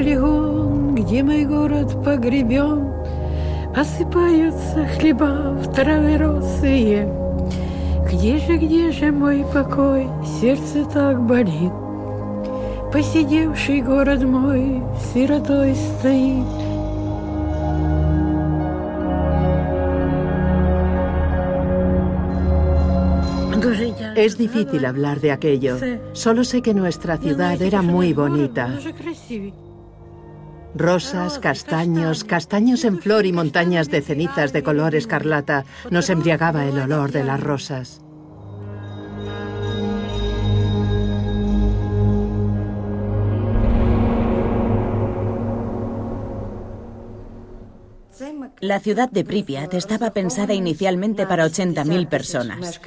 полигон, где мой город погребен, Осыпаются хлеба в траве росые. Где же, где же мой покой, сердце так болит. Посидевший город мой сиротой стоит. Es difícil hablar de aquello. Solo sé que nuestra ciudad era muy bonita. Rosas, castaños, castaños en flor y montañas de cenizas de color escarlata. Nos embriagaba el olor de las rosas. La ciudad de Pripyat estaba pensada inicialmente para 80.000 personas.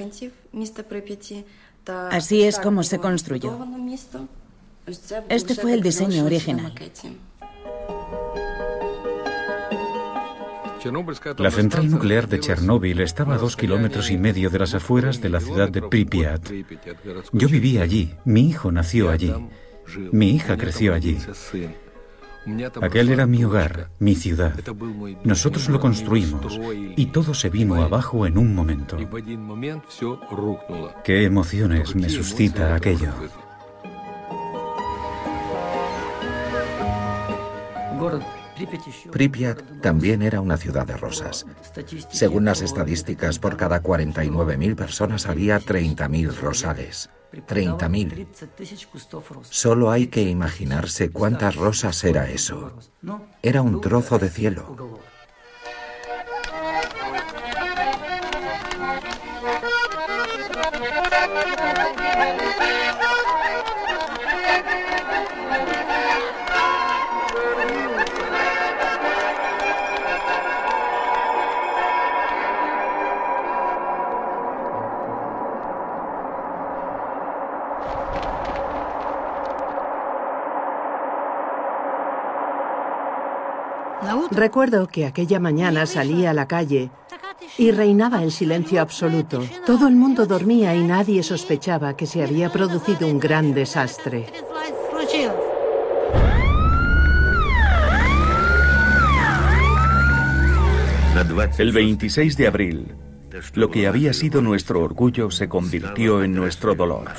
Así es como se construyó. Este fue el diseño original. La central nuclear de Chernóbil estaba a dos kilómetros y medio de las afueras de la ciudad de Pripyat. Yo vivía allí, mi hijo nació allí, mi hija creció allí. Aquel era mi hogar, mi ciudad. Nosotros lo construimos y todo se vino abajo en un momento. Qué emociones me suscita aquello. Pripyat también era una ciudad de rosas. Según las estadísticas, por cada 49.000 personas había 30.000 rosales. 30.000. Solo hay que imaginarse cuántas rosas era eso. Era un trozo de cielo. Recuerdo que aquella mañana salí a la calle y reinaba el silencio absoluto. Todo el mundo dormía y nadie sospechaba que se había producido un gran desastre. El 26 de abril, lo que había sido nuestro orgullo se convirtió en nuestro dolor.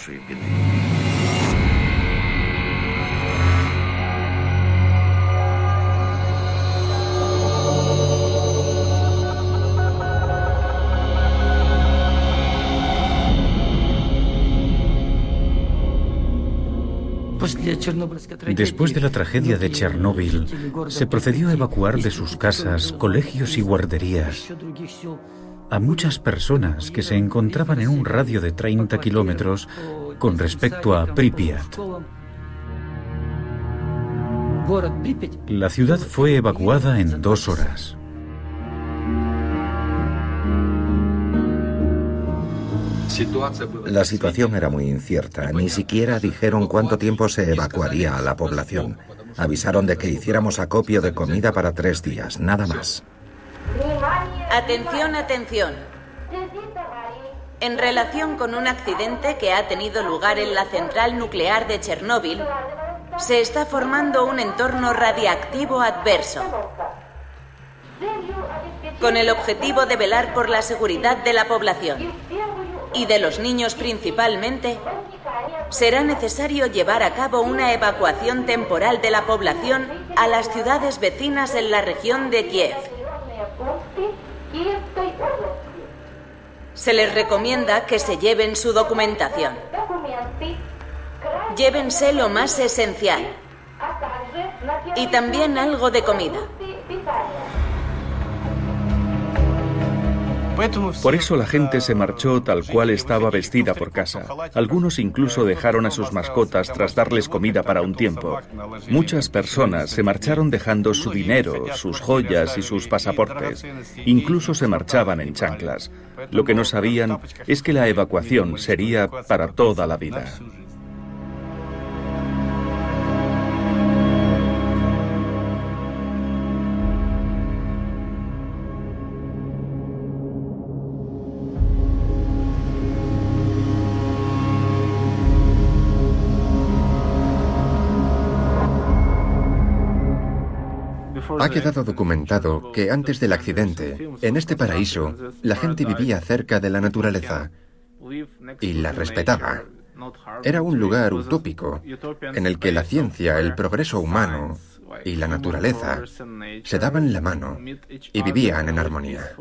Después de la tragedia de Chernóbil, se procedió a evacuar de sus casas, colegios y guarderías a muchas personas que se encontraban en un radio de 30 kilómetros con respecto a Pripyat. La ciudad fue evacuada en dos horas. La situación era muy incierta. Ni siquiera dijeron cuánto tiempo se evacuaría a la población. Avisaron de que hiciéramos acopio de comida para tres días, nada más. Atención, atención. En relación con un accidente que ha tenido lugar en la central nuclear de Chernóbil, se está formando un entorno radiactivo adverso. Con el objetivo de velar por la seguridad de la población y de los niños principalmente, será necesario llevar a cabo una evacuación temporal de la población a las ciudades vecinas en la región de Kiev. Se les recomienda que se lleven su documentación. Llévense lo más esencial y también algo de comida. Por eso la gente se marchó tal cual estaba vestida por casa. Algunos incluso dejaron a sus mascotas tras darles comida para un tiempo. Muchas personas se marcharon dejando su dinero, sus joyas y sus pasaportes. Incluso se marchaban en chanclas. Lo que no sabían es que la evacuación sería para toda la vida. Ha quedado documentado que antes del accidente, en este paraíso, la gente vivía cerca de la naturaleza y la respetaba. Era un lugar utópico en el que la ciencia, el progreso humano y la naturaleza se daban la mano y vivían en armonía.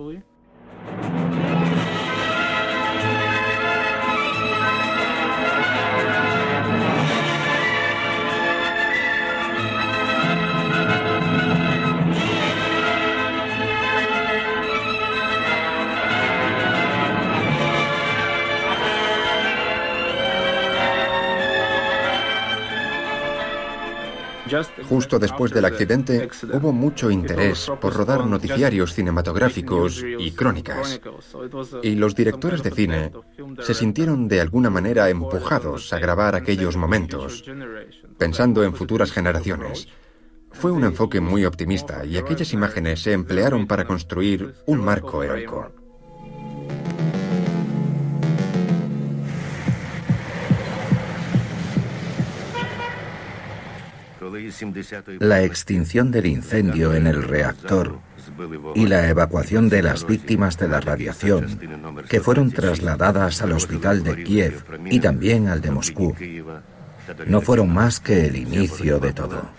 Justo después del accidente hubo mucho interés por rodar noticiarios cinematográficos y crónicas. Y los directores de cine se sintieron de alguna manera empujados a grabar aquellos momentos, pensando en futuras generaciones. Fue un enfoque muy optimista y aquellas imágenes se emplearon para construir un marco heroico. La extinción del incendio en el reactor y la evacuación de las víctimas de la radiación, que fueron trasladadas al hospital de Kiev y también al de Moscú, no fueron más que el inicio de todo.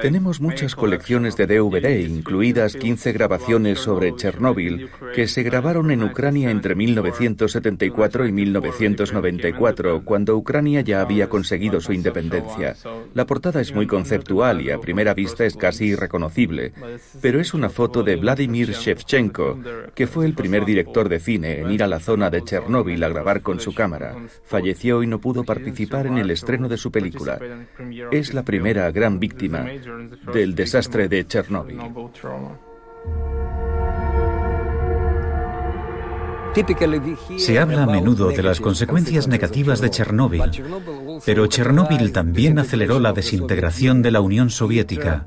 Tenemos muchas colecciones de DVD, incluidas 15 grabaciones sobre Chernóbil, que se grabaron en Ucrania entre 1974 y 1994, cuando Ucrania ya había conseguido su independencia. La portada es muy conceptual y a primera vista es casi irreconocible, pero es una foto de Vladimir Shevchenko, que fue el primer director de cine en ir a la zona de Chernóbil a grabar con su cámara. Falleció y no pudo participar en el estreno de su película. Es la primera gran víctima del desastre de Chernóbil. Se habla a menudo de las consecuencias negativas de Chernóbil, pero Chernóbil también aceleró la desintegración de la Unión Soviética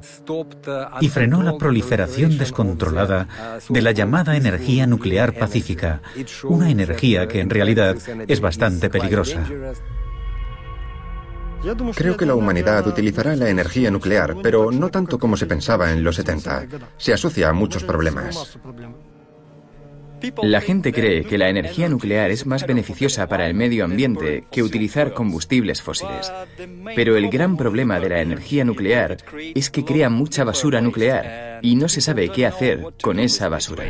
y frenó la proliferación descontrolada de la llamada energía nuclear pacífica, una energía que en realidad es bastante peligrosa. Creo que la humanidad utilizará la energía nuclear, pero no tanto como se pensaba en los 70. Se asocia a muchos problemas. La gente cree que la energía nuclear es más beneficiosa para el medio ambiente que utilizar combustibles fósiles. Pero el gran problema de la energía nuclear es que crea mucha basura nuclear y no se sabe qué hacer con esa basura.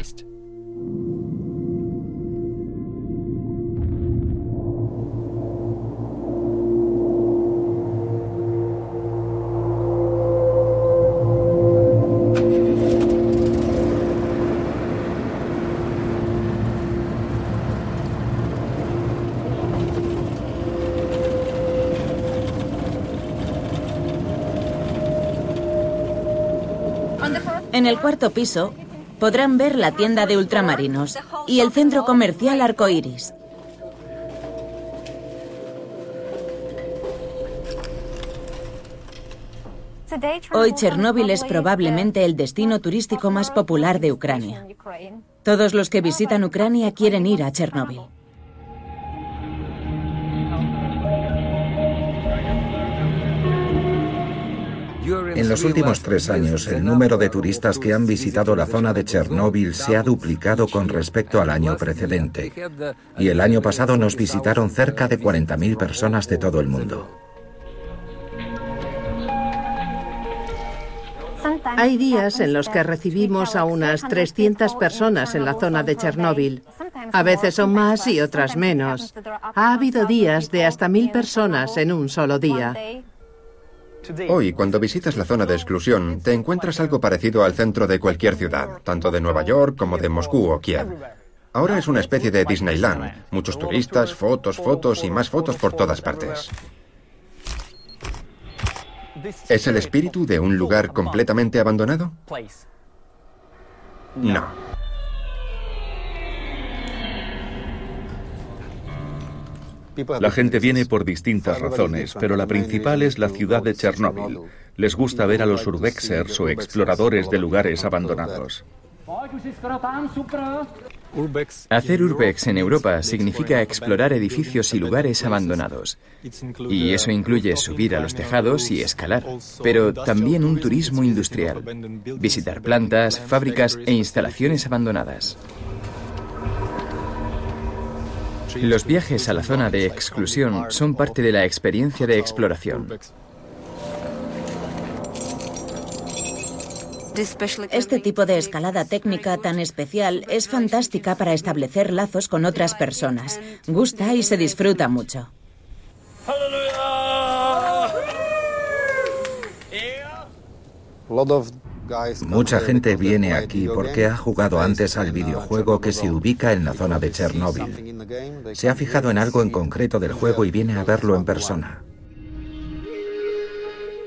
El cuarto piso podrán ver la tienda de ultramarinos y el centro comercial Arcoiris. Hoy Chernóbil es probablemente el destino turístico más popular de Ucrania. Todos los que visitan Ucrania quieren ir a Chernóbil. En los últimos tres años, el número de turistas que han visitado la zona de Chernóbil se ha duplicado con respecto al año precedente. Y el año pasado nos visitaron cerca de 40.000 personas de todo el mundo. Hay días en los que recibimos a unas 300 personas en la zona de Chernóbil. A veces son más y otras menos. Ha habido días de hasta mil personas en un solo día. Hoy, cuando visitas la zona de exclusión, te encuentras algo parecido al centro de cualquier ciudad, tanto de Nueva York como de Moscú o Kiev. Ahora es una especie de Disneyland. Muchos turistas, fotos, fotos y más fotos por todas partes. ¿Es el espíritu de un lugar completamente abandonado? No. La gente viene por distintas razones, pero la principal es la ciudad de Chernóbil. Les gusta ver a los urbexers o exploradores de lugares abandonados. Hacer urbex en Europa significa explorar edificios y lugares abandonados. Y eso incluye subir a los tejados y escalar, pero también un turismo industrial, visitar plantas, fábricas e instalaciones abandonadas. Los viajes a la zona de exclusión son parte de la experiencia de exploración. Este tipo de escalada técnica tan especial es fantástica para establecer lazos con otras personas. Gusta y se disfruta mucho. Mucha gente viene aquí porque ha jugado antes al videojuego que se ubica en la zona de Chernóbil. Se ha fijado en algo en concreto del juego y viene a verlo en persona.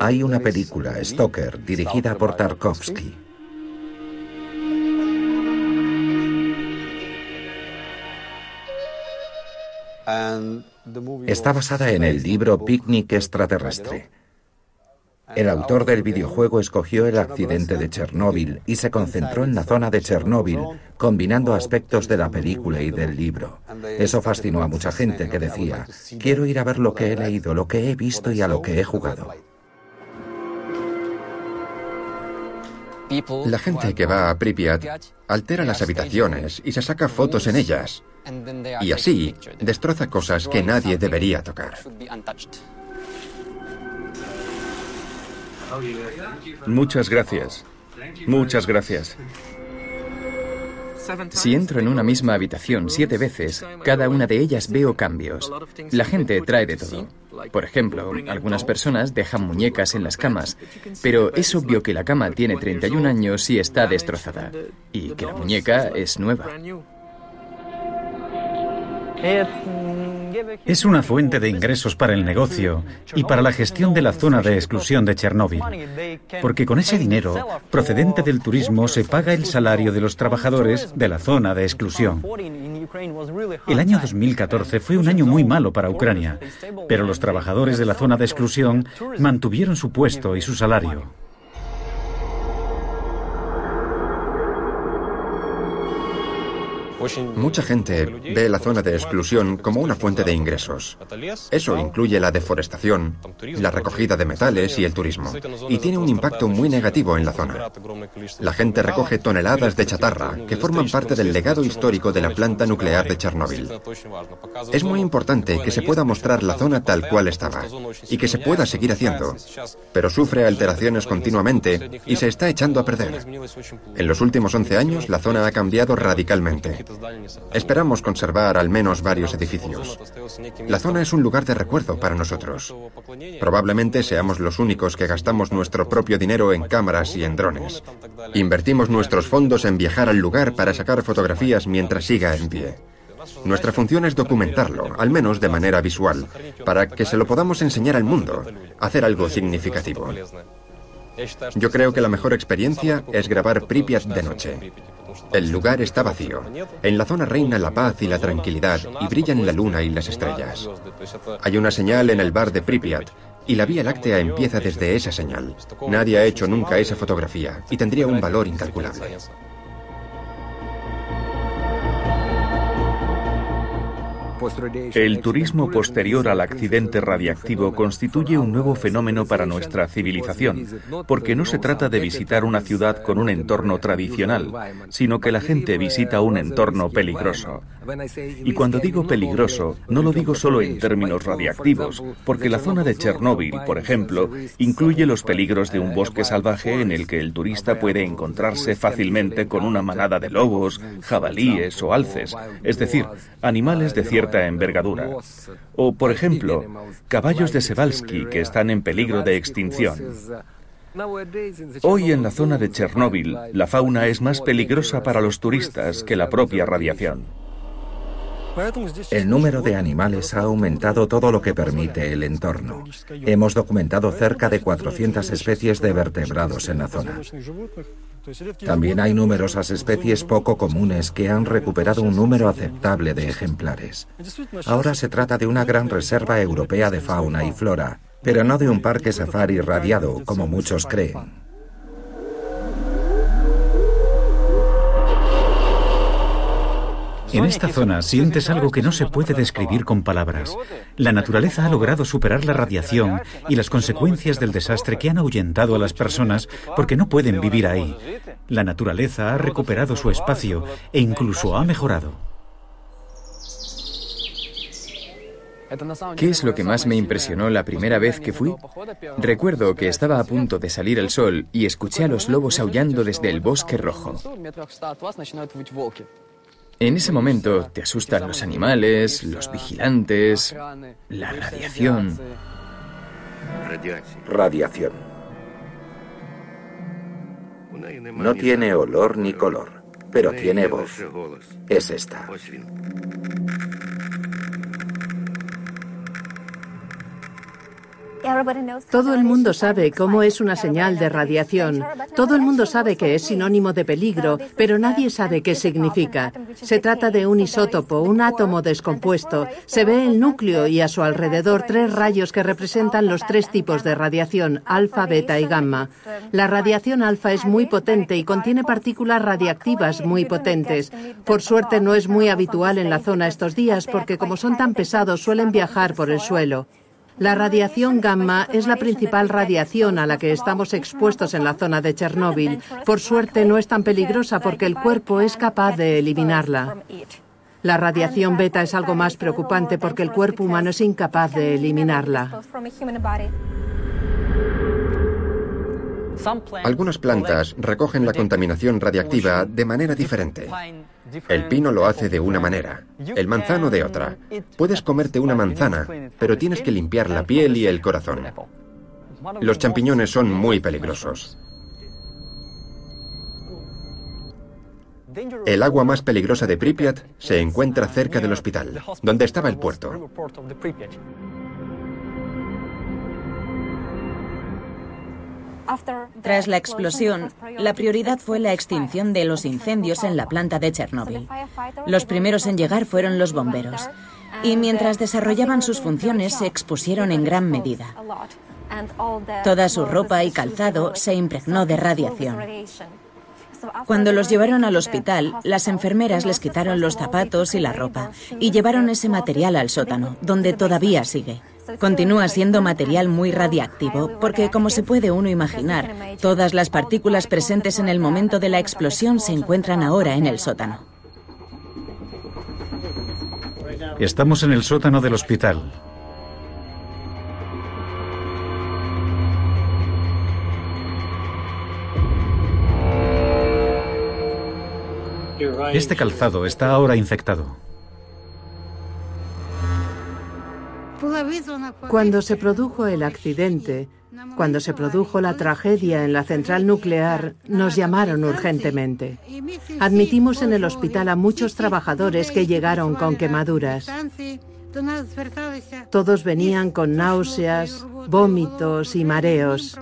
Hay una película, Stoker, dirigida por Tarkovsky. Está basada en el libro Picnic extraterrestre. El autor del videojuego escogió el accidente de Chernóbil y se concentró en la zona de Chernóbil, combinando aspectos de la película y del libro. Eso fascinó a mucha gente que decía, quiero ir a ver lo que he leído, lo que he visto y a lo que he jugado. La gente que va a Pripyat altera las habitaciones y se saca fotos en ellas. Y así destroza cosas que nadie debería tocar. Muchas gracias. Muchas gracias. Si entro en una misma habitación siete veces, cada una de ellas veo cambios. La gente trae de todo. Por ejemplo, algunas personas dejan muñecas en las camas, pero es obvio que la cama tiene 31 años y está destrozada, y que la muñeca es nueva. Es una fuente de ingresos para el negocio y para la gestión de la zona de exclusión de Chernóbil, porque con ese dinero procedente del turismo se paga el salario de los trabajadores de la zona de exclusión. El año 2014 fue un año muy malo para Ucrania, pero los trabajadores de la zona de exclusión mantuvieron su puesto y su salario. Mucha gente ve la zona de exclusión como una fuente de ingresos. Eso incluye la deforestación, la recogida de metales y el turismo. Y tiene un impacto muy negativo en la zona. La gente recoge toneladas de chatarra que forman parte del legado histórico de la planta nuclear de Chernóbil. Es muy importante que se pueda mostrar la zona tal cual estaba y que se pueda seguir haciendo, pero sufre alteraciones continuamente y se está echando a perder. En los últimos 11 años la zona ha cambiado radicalmente. Esperamos conservar al menos varios edificios. La zona es un lugar de recuerdo para nosotros. Probablemente seamos los únicos que gastamos nuestro propio dinero en cámaras y en drones. Invertimos nuestros fondos en viajar al lugar para sacar fotografías mientras siga en pie. Nuestra función es documentarlo, al menos de manera visual, para que se lo podamos enseñar al mundo, hacer algo significativo. Yo creo que la mejor experiencia es grabar Pripyat de noche. El lugar está vacío. En la zona reina la paz y la tranquilidad y brillan la luna y las estrellas. Hay una señal en el bar de Pripyat y la Vía Láctea empieza desde esa señal. Nadie ha hecho nunca esa fotografía y tendría un valor incalculable. El turismo posterior al accidente radiactivo constituye un nuevo fenómeno para nuestra civilización, porque no se trata de visitar una ciudad con un entorno tradicional, sino que la gente visita un entorno peligroso. Y cuando digo peligroso, no lo digo solo en términos radiactivos, porque la zona de Chernóbil, por ejemplo, incluye los peligros de un bosque salvaje en el que el turista puede encontrarse fácilmente con una manada de lobos, jabalíes o alces, es decir, animales de cierta envergadura. O, por ejemplo, caballos de Sevalsky que están en peligro de extinción. Hoy en la zona de Chernóbil, la fauna es más peligrosa para los turistas que la propia radiación. El número de animales ha aumentado todo lo que permite el entorno. Hemos documentado cerca de 400 especies de vertebrados en la zona. También hay numerosas especies poco comunes que han recuperado un número aceptable de ejemplares. Ahora se trata de una gran reserva europea de fauna y flora, pero no de un parque safari radiado, como muchos creen. En esta zona sientes algo que no se puede describir con palabras. La naturaleza ha logrado superar la radiación y las consecuencias del desastre que han ahuyentado a las personas porque no pueden vivir ahí. La naturaleza ha recuperado su espacio e incluso ha mejorado. ¿Qué es lo que más me impresionó la primera vez que fui? Recuerdo que estaba a punto de salir el sol y escuché a los lobos aullando desde el bosque rojo. En ese momento te asustan los animales, los vigilantes, la radiación. Radiación. No tiene olor ni color, pero tiene voz. Es esta. Todo el mundo sabe cómo es una señal de radiación. Todo el mundo sabe que es sinónimo de peligro, pero nadie sabe qué significa. Se trata de un isótopo, un átomo descompuesto. Se ve el núcleo y a su alrededor tres rayos que representan los tres tipos de radiación, alfa, beta y gamma. La radiación alfa es muy potente y contiene partículas radiactivas muy potentes. Por suerte no es muy habitual en la zona estos días porque como son tan pesados suelen viajar por el suelo. La radiación gamma es la principal radiación a la que estamos expuestos en la zona de Chernóbil. Por suerte no es tan peligrosa porque el cuerpo es capaz de eliminarla. La radiación beta es algo más preocupante porque el cuerpo humano es incapaz de eliminarla. Algunas plantas recogen la contaminación radiactiva de manera diferente. El pino lo hace de una manera, el manzano de otra. Puedes comerte una manzana, pero tienes que limpiar la piel y el corazón. Los champiñones son muy peligrosos. El agua más peligrosa de Pripyat se encuentra cerca del hospital, donde estaba el puerto. Tras la explosión, la prioridad fue la extinción de los incendios en la planta de Chernóbil. Los primeros en llegar fueron los bomberos. Y mientras desarrollaban sus funciones se expusieron en gran medida. Toda su ropa y calzado se impregnó de radiación. Cuando los llevaron al hospital, las enfermeras les quitaron los zapatos y la ropa y llevaron ese material al sótano, donde todavía sigue. Continúa siendo material muy radiactivo porque, como se puede uno imaginar, todas las partículas presentes en el momento de la explosión se encuentran ahora en el sótano. Estamos en el sótano del hospital. Este calzado está ahora infectado. Cuando se produjo el accidente, cuando se produjo la tragedia en la central nuclear, nos llamaron urgentemente. Admitimos en el hospital a muchos trabajadores que llegaron con quemaduras. Todos venían con náuseas, vómitos y mareos.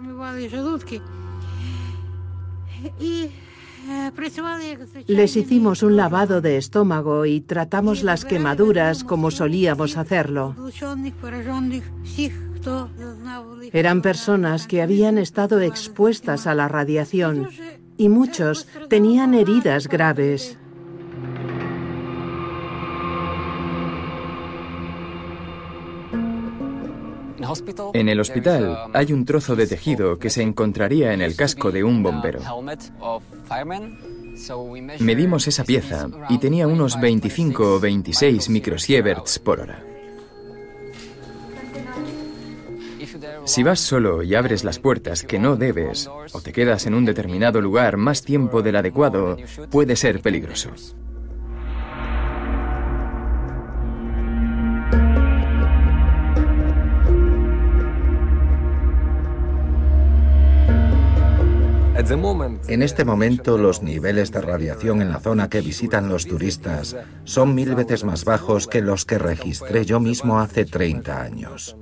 Les hicimos un lavado de estómago y tratamos las quemaduras como solíamos hacerlo. Eran personas que habían estado expuestas a la radiación y muchos tenían heridas graves. En el hospital hay un trozo de tejido que se encontraría en el casco de un bombero. Medimos esa pieza y tenía unos 25 o 26 microsieverts por hora. Si vas solo y abres las puertas que no debes, o te quedas en un determinado lugar más tiempo del adecuado, puede ser peligroso. En este momento los niveles de radiación en la zona que visitan los turistas son mil veces más bajos que los que registré yo mismo hace 30 años.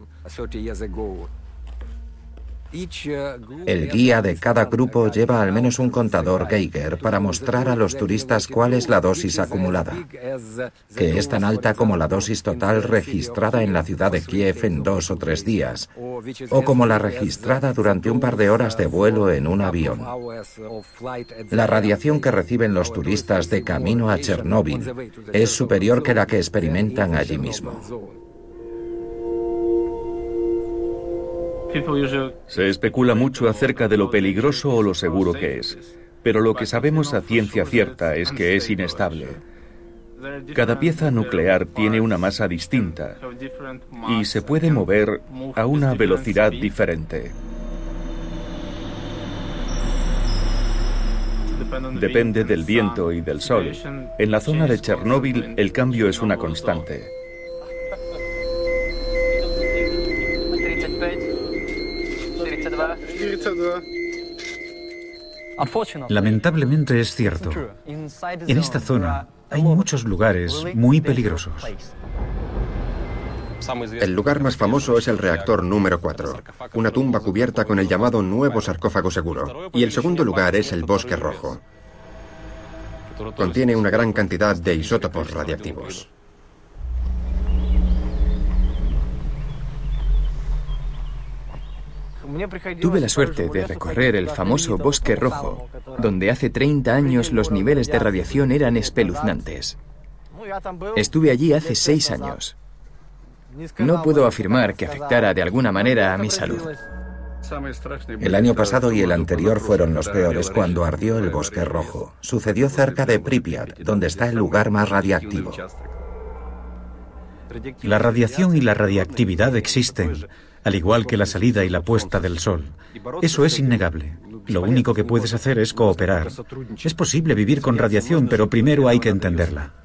El guía de cada grupo lleva al menos un contador Geiger para mostrar a los turistas cuál es la dosis acumulada, que es tan alta como la dosis total registrada en la ciudad de Kiev en dos o tres días, o como la registrada durante un par de horas de vuelo en un avión. La radiación que reciben los turistas de camino a Chernóbil es superior que la que experimentan allí mismo. Se especula mucho acerca de lo peligroso o lo seguro que es, pero lo que sabemos a ciencia cierta es que es inestable. Cada pieza nuclear tiene una masa distinta y se puede mover a una velocidad diferente. Depende del viento y del sol. En la zona de Chernóbil el cambio es una constante. Lamentablemente es cierto. En esta zona hay muchos lugares muy peligrosos. El lugar más famoso es el reactor número 4, una tumba cubierta con el llamado nuevo sarcófago seguro. Y el segundo lugar es el bosque rojo. Contiene una gran cantidad de isótopos radiactivos. Tuve la suerte de recorrer el famoso Bosque Rojo, donde hace 30 años los niveles de radiación eran espeluznantes. Estuve allí hace seis años. No puedo afirmar que afectara de alguna manera a mi salud. El año pasado y el anterior fueron los peores cuando ardió el bosque rojo. Sucedió cerca de Pripyat, donde está el lugar más radiactivo. La radiación y la radiactividad existen, al igual que la salida y la puesta del sol. Eso es innegable. Lo único que puedes hacer es cooperar. Es posible vivir con radiación, pero primero hay que entenderla.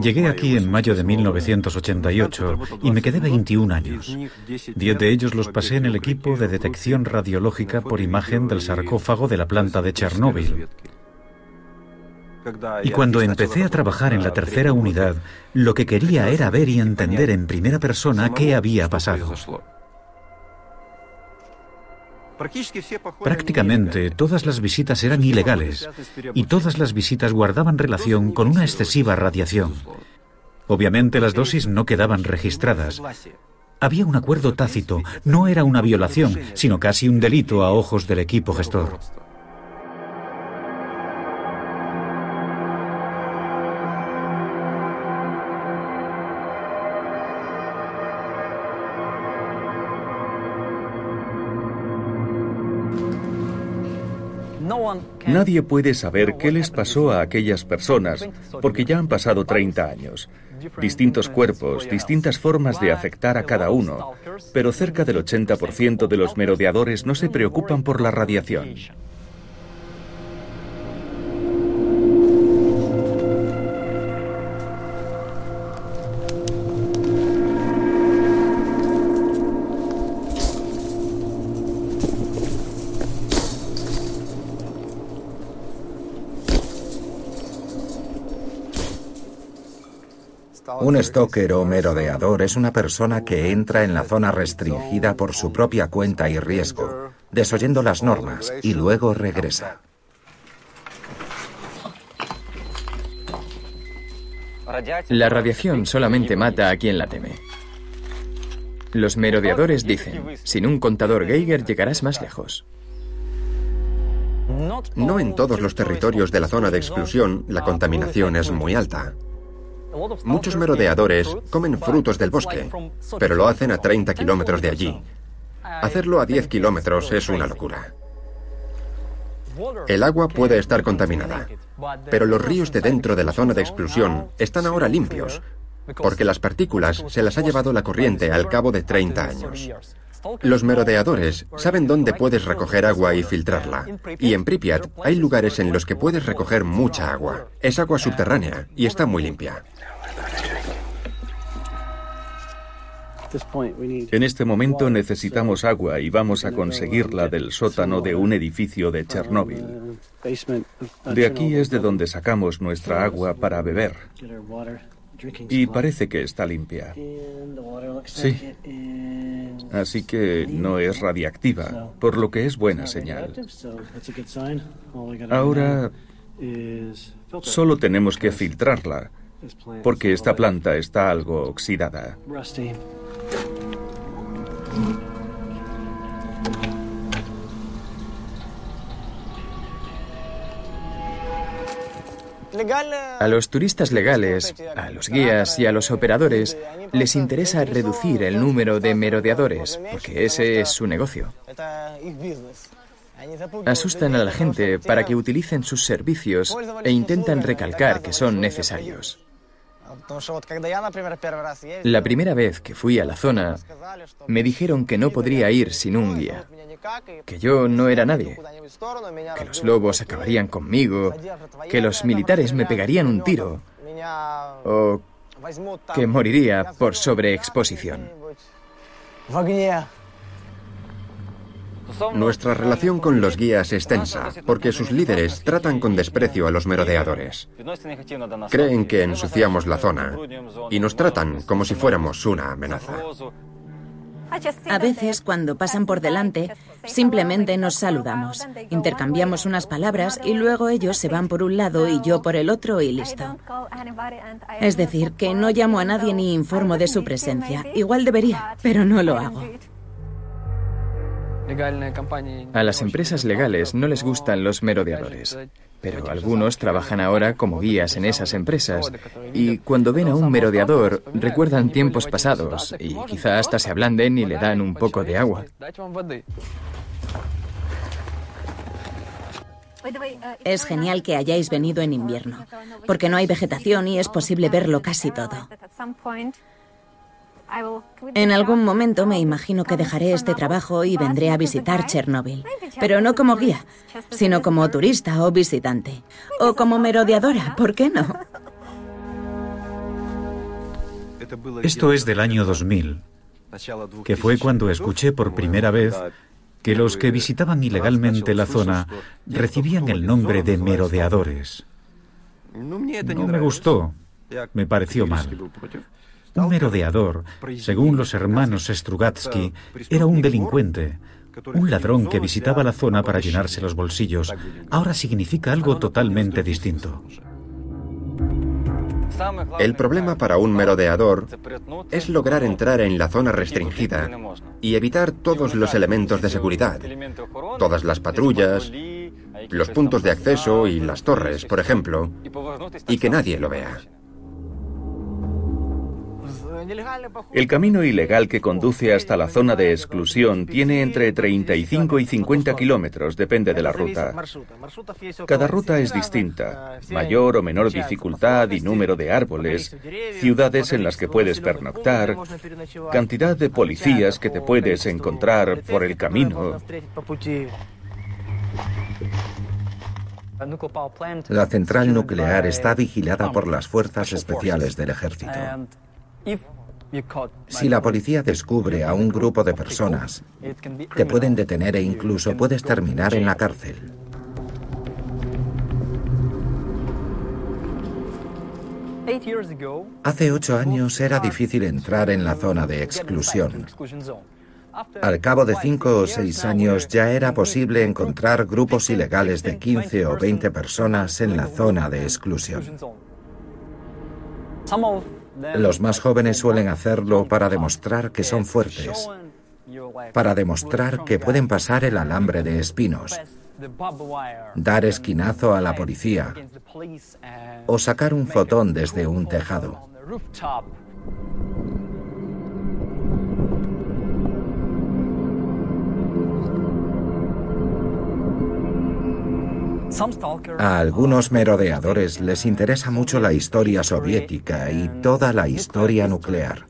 Llegué aquí en mayo de 1988 y me quedé 21 años. Diez de ellos los pasé en el equipo de detección radiológica por imagen del sarcófago de la planta de Chernóbil. Y cuando empecé a trabajar en la tercera unidad, lo que quería era ver y entender en primera persona qué había pasado. Prácticamente todas las visitas eran ilegales y todas las visitas guardaban relación con una excesiva radiación. Obviamente las dosis no quedaban registradas. Había un acuerdo tácito, no era una violación, sino casi un delito a ojos del equipo gestor. Nadie puede saber qué les pasó a aquellas personas porque ya han pasado 30 años. Distintos cuerpos, distintas formas de afectar a cada uno, pero cerca del 80% de los merodeadores no se preocupan por la radiación. Un stalker o merodeador es una persona que entra en la zona restringida por su propia cuenta y riesgo, desoyendo las normas, y luego regresa. La radiación solamente mata a quien la teme. Los merodeadores dicen, sin un contador Geiger llegarás más lejos. No en todos los territorios de la zona de exclusión la contaminación es muy alta. Muchos merodeadores comen frutos del bosque, pero lo hacen a 30 kilómetros de allí. Hacerlo a 10 kilómetros es una locura. El agua puede estar contaminada, pero los ríos de dentro de la zona de exclusión están ahora limpios, porque las partículas se las ha llevado la corriente al cabo de 30 años. Los merodeadores saben dónde puedes recoger agua y filtrarla. Y en Pripyat hay lugares en los que puedes recoger mucha agua. Es agua subterránea y está muy limpia. En este momento necesitamos agua y vamos a conseguirla del sótano de un edificio de Chernóbil. De aquí es de donde sacamos nuestra agua para beber. Y parece que está limpia. Sí. Así que no es radiactiva, por lo que es buena señal. Ahora solo tenemos que filtrarla, porque esta planta está algo oxidada. A los turistas legales, a los guías y a los operadores les interesa reducir el número de merodeadores, porque ese es su negocio. Asustan a la gente para que utilicen sus servicios e intentan recalcar que son necesarios. La primera vez que fui a la zona, me dijeron que no podría ir sin un guía, que yo no era nadie, que los lobos acabarían conmigo, que los militares me pegarían un tiro o que moriría por sobreexposición. Nuestra relación con los guías es tensa, porque sus líderes tratan con desprecio a los merodeadores. Creen que ensuciamos la zona y nos tratan como si fuéramos una amenaza. A veces, cuando pasan por delante, simplemente nos saludamos, intercambiamos unas palabras y luego ellos se van por un lado y yo por el otro y listo. Es decir, que no llamo a nadie ni informo de su presencia. Igual debería, pero no lo hago. A las empresas legales no les gustan los merodeadores, pero algunos trabajan ahora como guías en esas empresas y cuando ven a un merodeador recuerdan tiempos pasados y quizá hasta se ablanden y le dan un poco de agua. Es genial que hayáis venido en invierno, porque no hay vegetación y es posible verlo casi todo. En algún momento me imagino que dejaré este trabajo y vendré a visitar Chernóbil, pero no como guía, sino como turista o visitante, o como merodeadora, ¿por qué no? Esto es del año 2000, que fue cuando escuché por primera vez que los que visitaban ilegalmente la zona recibían el nombre de merodeadores. No me gustó, me pareció mal. Un merodeador, según los hermanos Strugatsky, era un delincuente, un ladrón que visitaba la zona para llenarse los bolsillos. Ahora significa algo totalmente distinto. El problema para un merodeador es lograr entrar en la zona restringida y evitar todos los elementos de seguridad, todas las patrullas, los puntos de acceso y las torres, por ejemplo, y que nadie lo vea. El camino ilegal que conduce hasta la zona de exclusión tiene entre 35 y 50 kilómetros, depende de la ruta. Cada ruta es distinta, mayor o menor dificultad y número de árboles, ciudades en las que puedes pernoctar, cantidad de policías que te puedes encontrar por el camino. La central nuclear está vigilada por las fuerzas especiales del ejército. Si la policía descubre a un grupo de personas, te pueden detener e incluso puedes terminar en la cárcel. Hace ocho años era difícil entrar en la zona de exclusión. Al cabo de cinco o seis años ya era posible encontrar grupos ilegales de 15 o 20 personas en la zona de exclusión. Los más jóvenes suelen hacerlo para demostrar que son fuertes, para demostrar que pueden pasar el alambre de espinos, dar esquinazo a la policía o sacar un fotón desde un tejado. A algunos merodeadores les interesa mucho la historia soviética y toda la historia nuclear.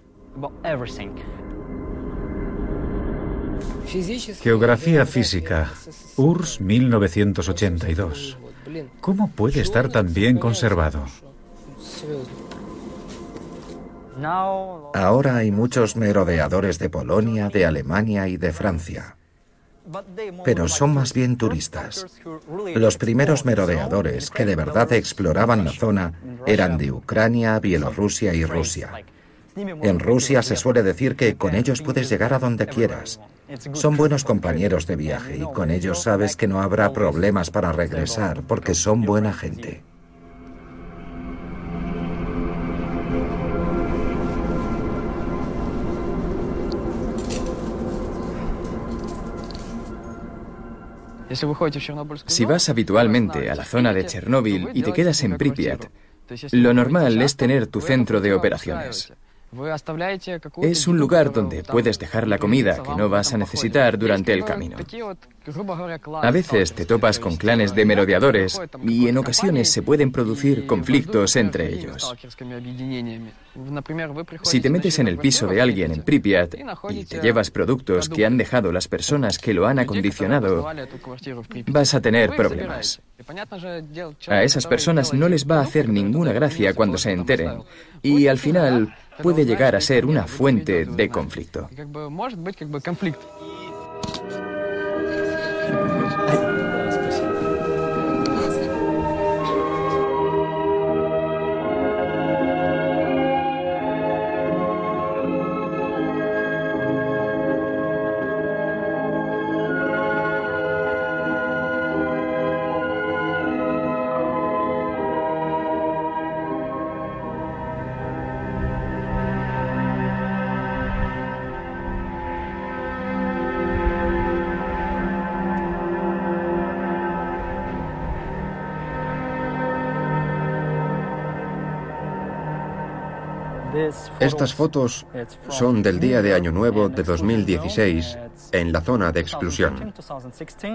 Geografía física, URSS 1982. ¿Cómo puede estar tan bien conservado? Ahora hay muchos merodeadores de Polonia, de Alemania y de Francia. Pero son más bien turistas. Los primeros merodeadores que de verdad exploraban la zona eran de Ucrania, Bielorrusia y Rusia. En Rusia se suele decir que con ellos puedes llegar a donde quieras. Son buenos compañeros de viaje y con ellos sabes que no habrá problemas para regresar porque son buena gente. Si vas habitualmente a la zona de Chernóbil y te quedas en Pripyat, lo normal es tener tu centro de operaciones. Es un lugar donde puedes dejar la comida que no vas a necesitar durante el camino. A veces te topas con clanes de merodeadores y en ocasiones se pueden producir conflictos entre ellos. Si te metes en el piso de alguien en Pripyat y te llevas productos que han dejado las personas que lo han acondicionado, vas a tener problemas. A esas personas no les va a hacer ninguna gracia cuando se enteren. y al final puede llegar a ser una fuente de conflicto. Estas fotos son del día de Año Nuevo de 2016 en la zona de exclusión.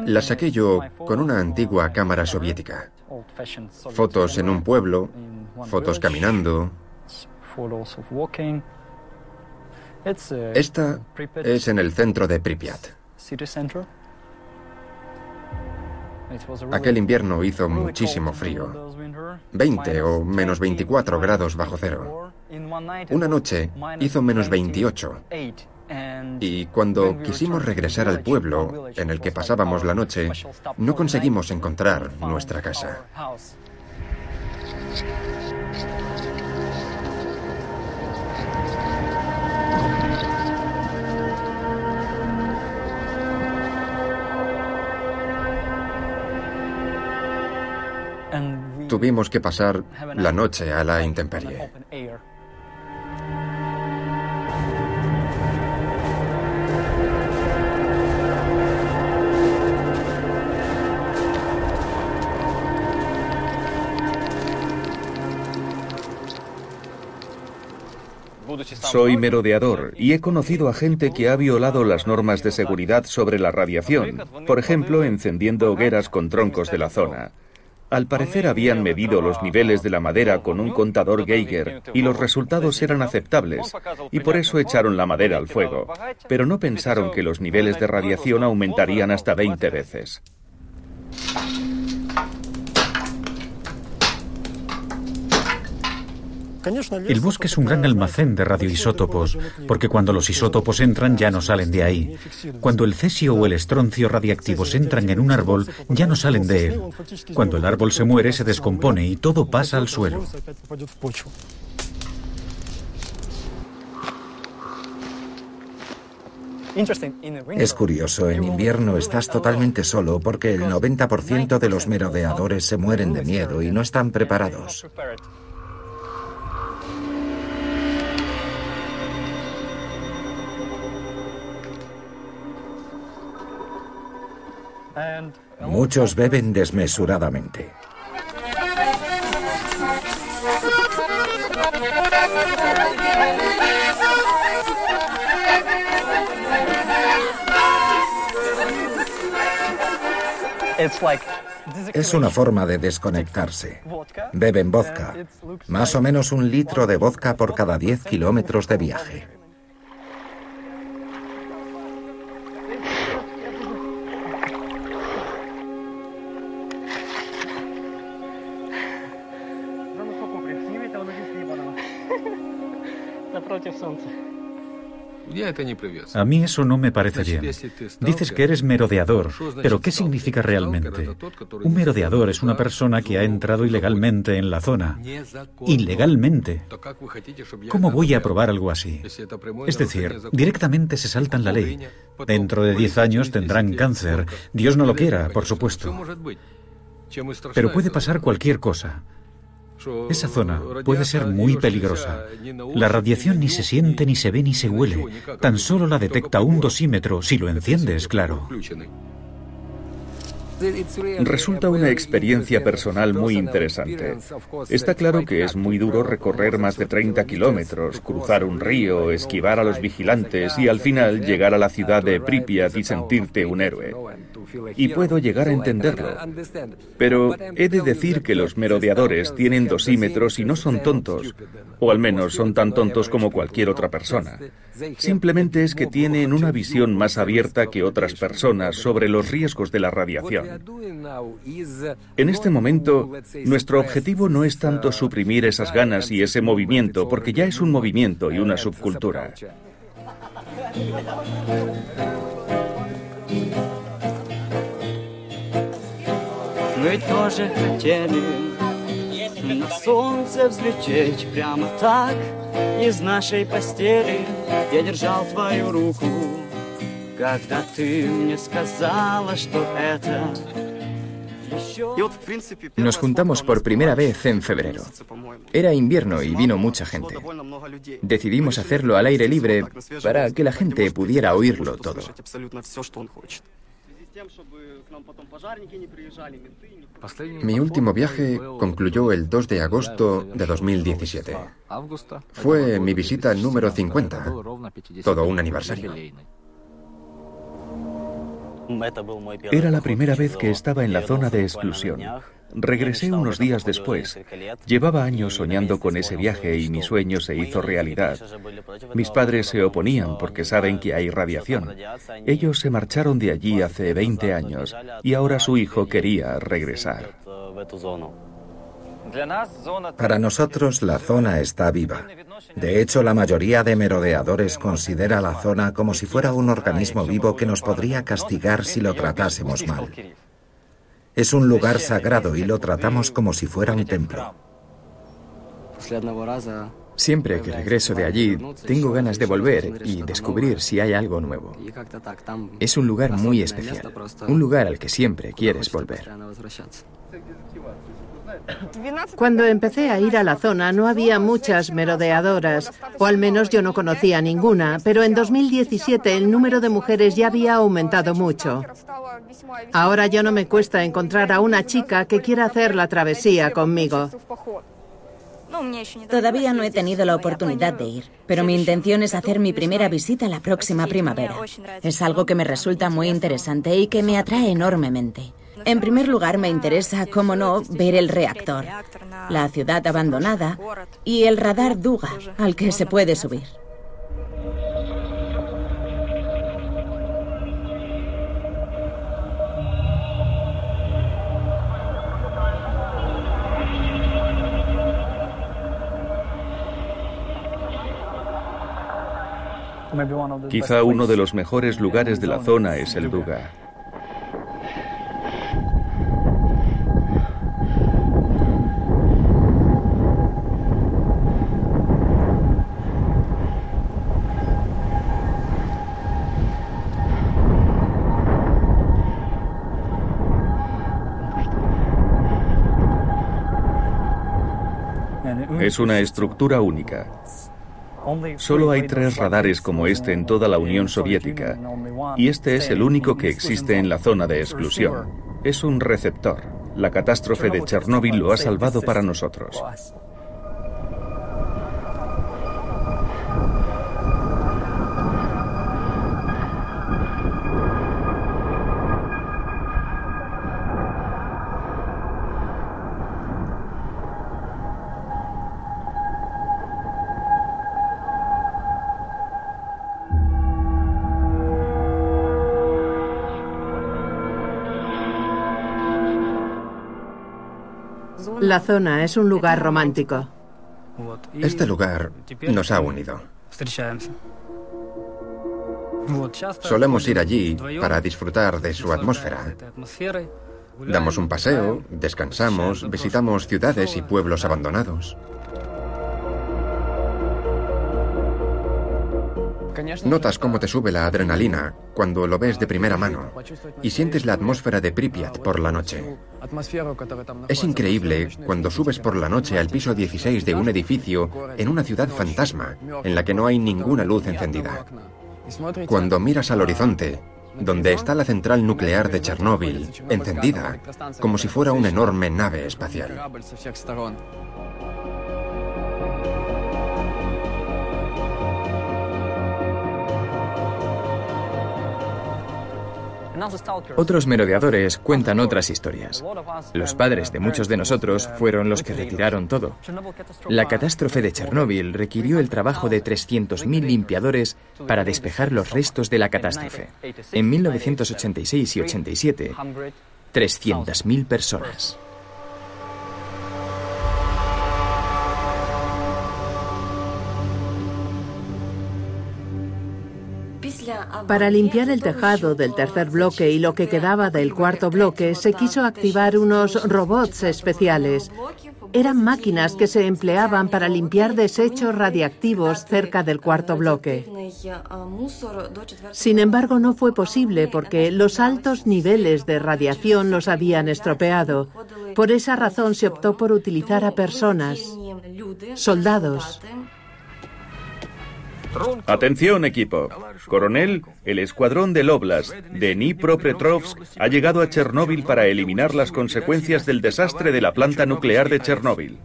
Las saqué yo con una antigua cámara soviética. Fotos en un pueblo, fotos caminando. Esta es en el centro de Pripyat. Aquel invierno hizo muchísimo frío, 20 o menos 24 grados bajo cero. Una noche hizo menos 28. Y cuando quisimos regresar al pueblo en el que pasábamos la noche, no conseguimos encontrar nuestra casa. Tuvimos que pasar la noche a la intemperie. Soy merodeador y he conocido a gente que ha violado las normas de seguridad sobre la radiación, por ejemplo, encendiendo hogueras con troncos de la zona. Al parecer habían medido los niveles de la madera con un contador Geiger y los resultados eran aceptables, y por eso echaron la madera al fuego, pero no pensaron que los niveles de radiación aumentarían hasta 20 veces. El bosque es un gran almacén de radioisótopos, porque cuando los isótopos entran ya no salen de ahí. Cuando el cesio o el estroncio radiactivos entran en un árbol, ya no salen de él. Cuando el árbol se muere, se descompone y todo pasa al suelo. Es curioso, en invierno estás totalmente solo porque el 90% de los merodeadores se mueren de miedo y no están preparados. Muchos beben desmesuradamente. Es una forma de desconectarse. Beben vodka, más o menos un litro de vodka por cada 10 kilómetros de viaje. A mí eso no me parece bien. Dices que eres merodeador, pero ¿qué significa realmente? Un merodeador es una persona que ha entrado ilegalmente en la zona. Ilegalmente. ¿Cómo voy a probar algo así? Es decir, directamente se saltan la ley. Dentro de 10 años tendrán cáncer. Dios no lo quiera, por supuesto. Pero puede pasar cualquier cosa. Esa zona puede ser muy peligrosa. La radiación ni se siente, ni se ve, ni se huele. Tan solo la detecta un dosímetro si lo enciendes, claro. Resulta una experiencia personal muy interesante. Está claro que es muy duro recorrer más de 30 kilómetros, cruzar un río, esquivar a los vigilantes y al final llegar a la ciudad de Pripyat y sentirte un héroe y puedo llegar a entenderlo. Pero he de decir que los merodeadores tienen dosímetros y no son tontos, o al menos son tan tontos como cualquier otra persona. Simplemente es que tienen una visión más abierta que otras personas sobre los riesgos de la radiación. En este momento, nuestro objetivo no es tanto suprimir esas ganas y ese movimiento, porque ya es un movimiento y una subcultura. Мы тоже хотели на солнце взлететь прямо так Из нашей постели я держал твою руку Когда ты мне сказала, что это Nos juntamos por primera vez en febrero. Era invierno y vino mucha gente. Decidimos hacerlo al aire libre para que la gente pudiera oírlo todo. Mi último viaje concluyó el 2 de agosto de 2017. Fue mi visita número 50, todo un aniversario. Era la primera vez que estaba en la zona de exclusión. Regresé unos días después. Llevaba años soñando con ese viaje y mi sueño se hizo realidad. Mis padres se oponían porque saben que hay radiación. Ellos se marcharon de allí hace 20 años y ahora su hijo quería regresar. Para nosotros la zona está viva. De hecho, la mayoría de merodeadores considera la zona como si fuera un organismo vivo que nos podría castigar si lo tratásemos mal. Es un lugar sagrado y lo tratamos como si fuera un templo. Siempre que regreso de allí, tengo ganas de volver y descubrir si hay algo nuevo. Es un lugar muy especial, un lugar al que siempre quieres volver. Cuando empecé a ir a la zona no había muchas merodeadoras, o al menos yo no conocía ninguna, pero en 2017 el número de mujeres ya había aumentado mucho. Ahora ya no me cuesta encontrar a una chica que quiera hacer la travesía conmigo. Todavía no he tenido la oportunidad de ir, pero mi intención es hacer mi primera visita la próxima primavera. Es algo que me resulta muy interesante y que me atrae enormemente. En primer lugar, me interesa, cómo no, ver el reactor, la ciudad abandonada y el radar Duga al que se puede subir. Quizá uno de los mejores lugares de la zona es el Duga. Es una estructura única. Solo hay tres radares como este en toda la Unión Soviética y este es el único que existe en la zona de exclusión. Es un receptor. La catástrofe de Chernóbil lo ha salvado para nosotros. La zona es un lugar romántico. Este lugar nos ha unido. Solemos ir allí para disfrutar de su atmósfera. Damos un paseo, descansamos, visitamos ciudades y pueblos abandonados. Notas cómo te sube la adrenalina cuando lo ves de primera mano y sientes la atmósfera de Pripyat por la noche. Es increíble cuando subes por la noche al piso 16 de un edificio en una ciudad fantasma en la que no hay ninguna luz encendida. Cuando miras al horizonte, donde está la central nuclear de Chernóbil, encendida, como si fuera una enorme nave espacial. Otros merodeadores cuentan otras historias. Los padres de muchos de nosotros fueron los que retiraron todo. La catástrofe de Chernóbil requirió el trabajo de 300.000 limpiadores para despejar los restos de la catástrofe. En 1986 y 87, 300.000 personas. Para limpiar el tejado del tercer bloque y lo que quedaba del cuarto bloque, se quiso activar unos robots especiales. Eran máquinas que se empleaban para limpiar desechos radiactivos cerca del cuarto bloque. Sin embargo, no fue posible porque los altos niveles de radiación los habían estropeado. Por esa razón se optó por utilizar a personas, soldados, Atención equipo. Coronel, el escuadrón del Oblast de Dnipropetrovsk ha llegado a Chernóbil para eliminar las consecuencias del desastre de la planta nuclear de Chernóbil.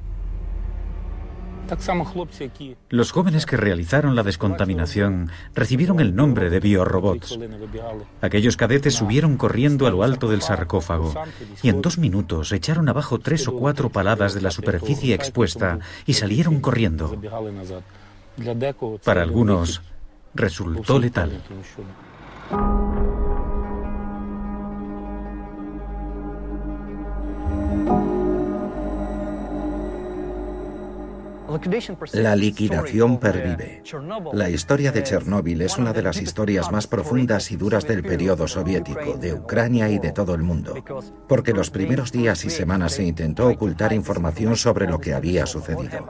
Los jóvenes que realizaron la descontaminación recibieron el nombre de biorobots. Aquellos cadetes subieron corriendo a lo alto del sarcófago y en dos minutos echaron abajo tres o cuatro paladas de la superficie expuesta y salieron corriendo. Para algunos resultó letal. La liquidación pervive. La historia de Chernóbil es una de las historias más profundas y duras del periodo soviético, de Ucrania y de todo el mundo, porque los primeros días y semanas se intentó ocultar información sobre lo que había sucedido.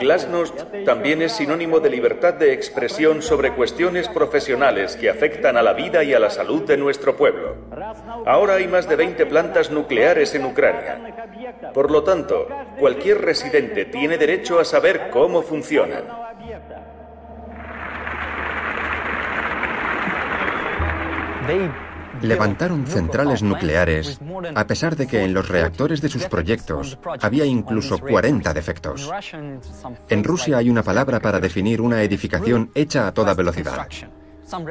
Glasnost también es sinónimo de libertad de expresión sobre cuestiones profesionales que afectan a la vida y a la salud de nuestro pueblo. Ahora hay más de 20 plantas nucleares en Ucrania. Por lo tanto, cualquier residente tiene derecho a saber cómo funcionan. Levantaron centrales nucleares a pesar de que en los reactores de sus proyectos había incluso 40 defectos. En Rusia hay una palabra para definir una edificación hecha a toda velocidad.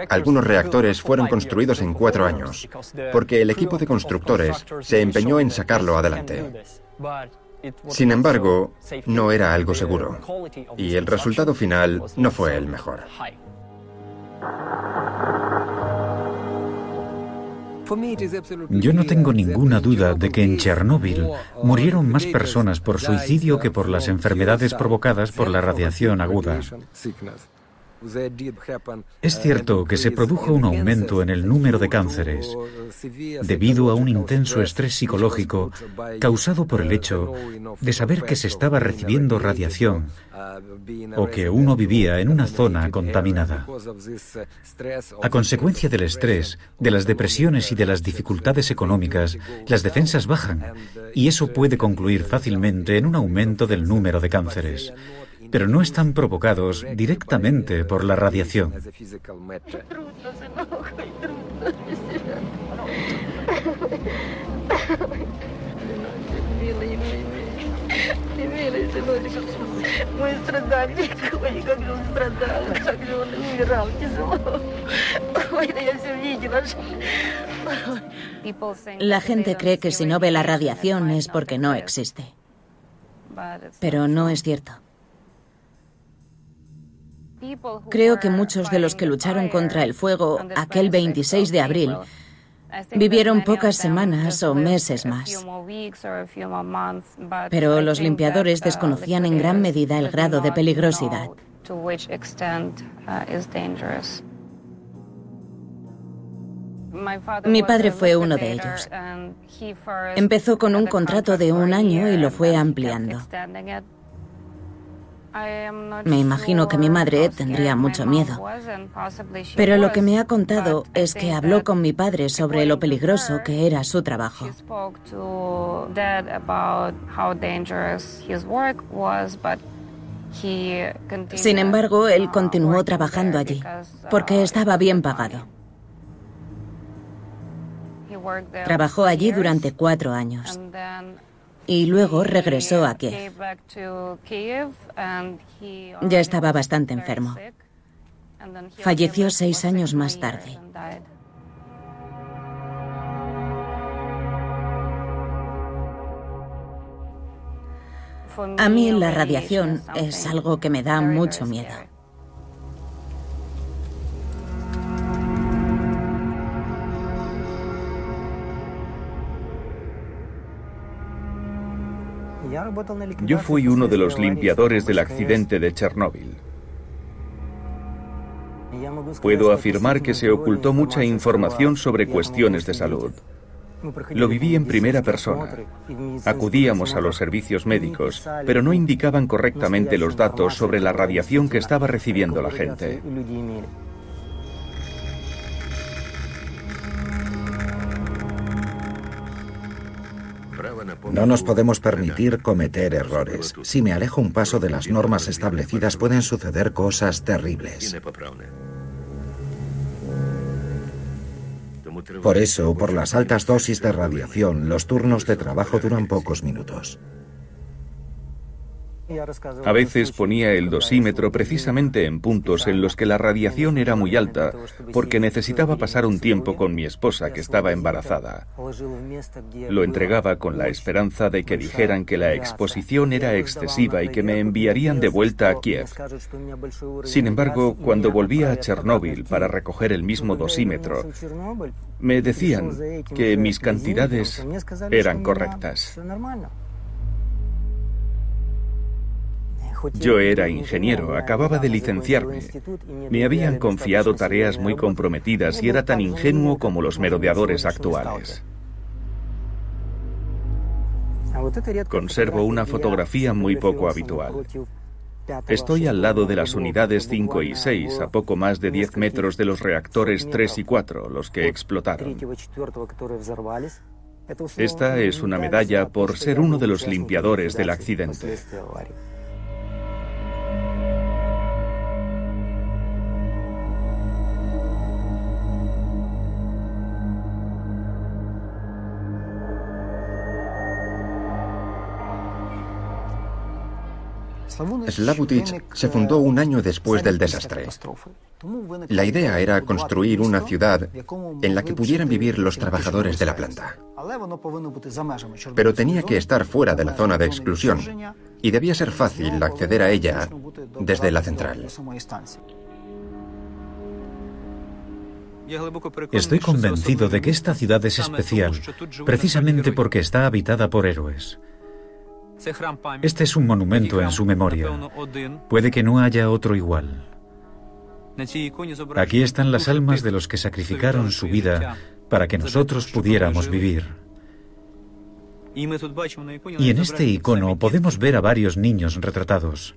Algunos reactores fueron construidos en cuatro años, porque el equipo de constructores se empeñó en sacarlo adelante. Sin embargo, no era algo seguro, y el resultado final no fue el mejor. Yo no tengo ninguna duda de que en Chernóbil murieron más personas por suicidio que por las enfermedades provocadas por la radiación aguda. Es cierto que se produjo un aumento en el número de cánceres debido a un intenso estrés psicológico causado por el hecho de saber que se estaba recibiendo radiación o que uno vivía en una zona contaminada. A consecuencia del estrés, de las depresiones y de las dificultades económicas, las defensas bajan y eso puede concluir fácilmente en un aumento del número de cánceres pero no están provocados directamente por la radiación. La gente cree que si no ve la radiación es porque no existe. Pero no es cierto. Creo que muchos de los que lucharon contra el fuego aquel 26 de abril Vivieron pocas semanas o meses más. Pero los limpiadores desconocían en gran medida el grado de peligrosidad. Mi padre fue uno de ellos. Empezó con un contrato de un año y lo fue ampliando. Me imagino que mi madre tendría mucho miedo. Pero lo que me ha contado es que habló con mi padre sobre lo peligroso que era su trabajo. Sin embargo, él continuó trabajando allí porque estaba bien pagado. Trabajó allí durante cuatro años y luego regresó a Kiev. Ya estaba bastante enfermo. Falleció seis años más tarde. A mí la radiación es algo que me da mucho miedo. Yo fui uno de los limpiadores del accidente de Chernóbil. Puedo afirmar que se ocultó mucha información sobre cuestiones de salud. Lo viví en primera persona. Acudíamos a los servicios médicos, pero no indicaban correctamente los datos sobre la radiación que estaba recibiendo la gente. No nos podemos permitir cometer errores. Si me alejo un paso de las normas establecidas pueden suceder cosas terribles. Por eso, por las altas dosis de radiación, los turnos de trabajo duran pocos minutos. A veces ponía el dosímetro precisamente en puntos en los que la radiación era muy alta, porque necesitaba pasar un tiempo con mi esposa que estaba embarazada. Lo entregaba con la esperanza de que dijeran que la exposición era excesiva y que me enviarían de vuelta a Kiev. Sin embargo, cuando volvía a Chernóbil para recoger el mismo dosímetro, me decían que mis cantidades eran correctas. Yo era ingeniero, acababa de licenciarme. Me habían confiado tareas muy comprometidas y era tan ingenuo como los merodeadores actuales. Conservo una fotografía muy poco habitual. Estoy al lado de las unidades 5 y 6, a poco más de 10 metros de los reactores 3 y 4, los que explotaron. Esta es una medalla por ser uno de los limpiadores del accidente. Slavutich se fundó un año después del desastre. La idea era construir una ciudad en la que pudieran vivir los trabajadores de la planta. Pero tenía que estar fuera de la zona de exclusión y debía ser fácil acceder a ella desde la central. Estoy convencido de que esta ciudad es especial, precisamente porque está habitada por héroes. Este es un monumento en su memoria. Puede que no haya otro igual. Aquí están las almas de los que sacrificaron su vida para que nosotros pudiéramos vivir. Y en este icono podemos ver a varios niños retratados.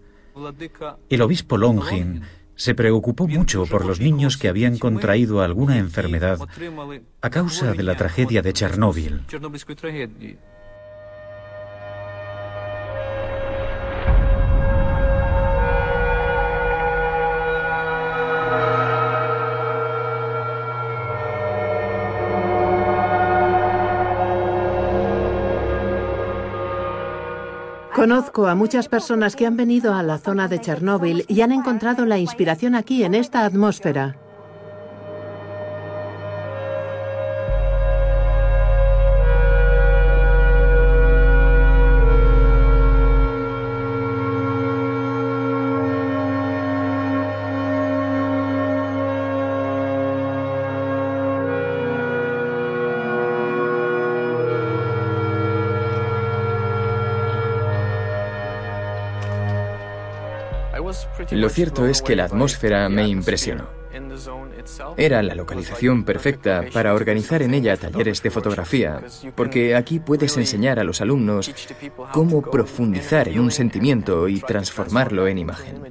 El obispo Longin se preocupó mucho por los niños que habían contraído alguna enfermedad a causa de la tragedia de Chernóbil. Conozco a muchas personas que han venido a la zona de Chernóbil y han encontrado la inspiración aquí en esta atmósfera. Lo cierto es que la atmósfera me impresionó. Era la localización perfecta para organizar en ella talleres de fotografía, porque aquí puedes enseñar a los alumnos cómo profundizar en un sentimiento y transformarlo en imagen.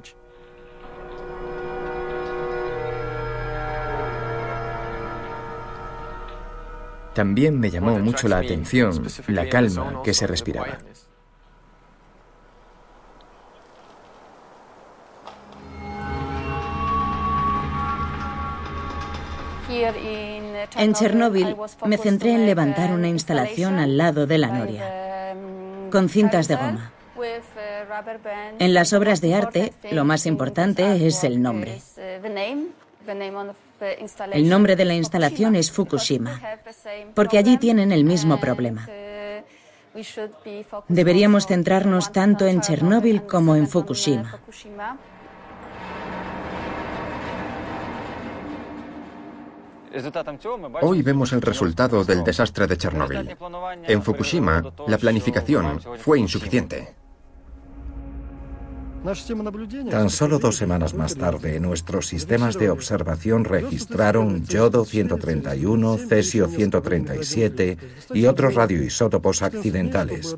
También me llamó mucho la atención la calma que se respiraba. En Chernóbil me centré en levantar una instalación al lado de la noria, con cintas de goma. En las obras de arte, lo más importante es el nombre. El nombre de la instalación es Fukushima, porque allí tienen el mismo problema. Deberíamos centrarnos tanto en Chernóbil como en Fukushima. Hoy vemos el resultado del desastre de Chernóbil. En Fukushima, la planificación fue insuficiente. Tan solo dos semanas más tarde, nuestros sistemas de observación registraron yodo 131, cesio 137 y otros radioisótopos accidentales.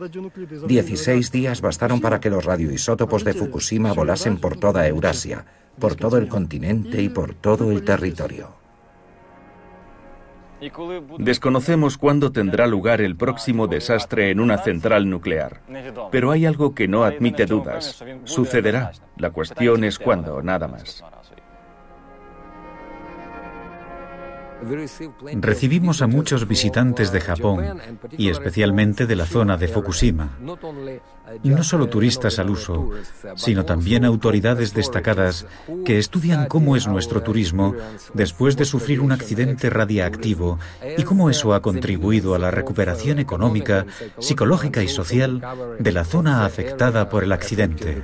Dieciséis días bastaron para que los radioisótopos de Fukushima volasen por toda Eurasia, por todo el continente y por todo el territorio. Desconocemos cuándo tendrá lugar el próximo desastre en una central nuclear, pero hay algo que no admite dudas. Sucederá. La cuestión es cuándo, nada más. Recibimos a muchos visitantes de Japón y especialmente de la zona de Fukushima. No solo turistas al uso, sino también autoridades destacadas que estudian cómo es nuestro turismo después de sufrir un accidente radiactivo y cómo eso ha contribuido a la recuperación económica, psicológica y social de la zona afectada por el accidente.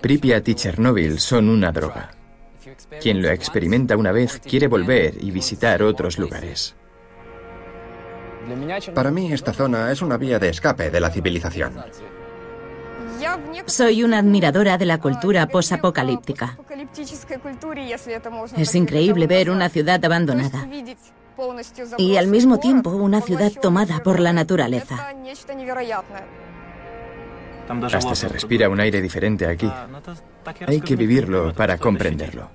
Pripyat y Chernóbil son una droga. Quien lo experimenta una vez quiere volver y visitar otros lugares. Para mí esta zona es una vía de escape de la civilización. Soy una admiradora de la cultura posapocalíptica. Es increíble ver una ciudad abandonada y al mismo tiempo una ciudad tomada por la naturaleza. Hasta se respira un aire diferente aquí. Hay que vivirlo para comprenderlo.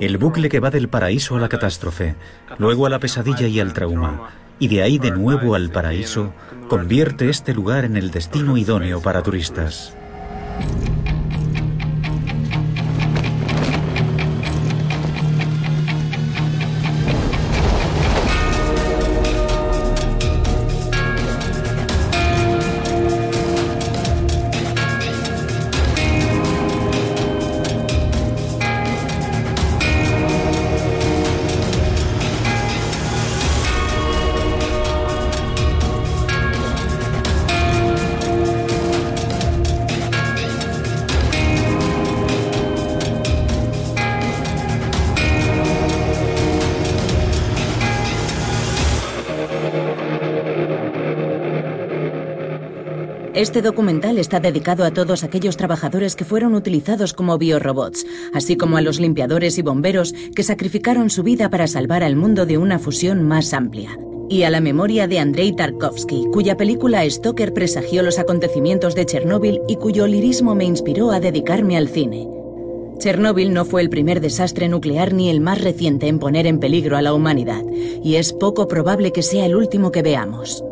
El bucle que va del paraíso a la catástrofe, luego a la pesadilla y al trauma, y de ahí de nuevo al paraíso, convierte este lugar en el destino idóneo para turistas. Este documental está dedicado a todos aquellos trabajadores que fueron utilizados como biorobots, así como a los limpiadores y bomberos que sacrificaron su vida para salvar al mundo de una fusión más amplia. Y a la memoria de Andrei Tarkovsky, cuya película Stoker presagió los acontecimientos de Chernóbil y cuyo lirismo me inspiró a dedicarme al cine. Chernóbil no fue el primer desastre nuclear ni el más reciente en poner en peligro a la humanidad, y es poco probable que sea el último que veamos.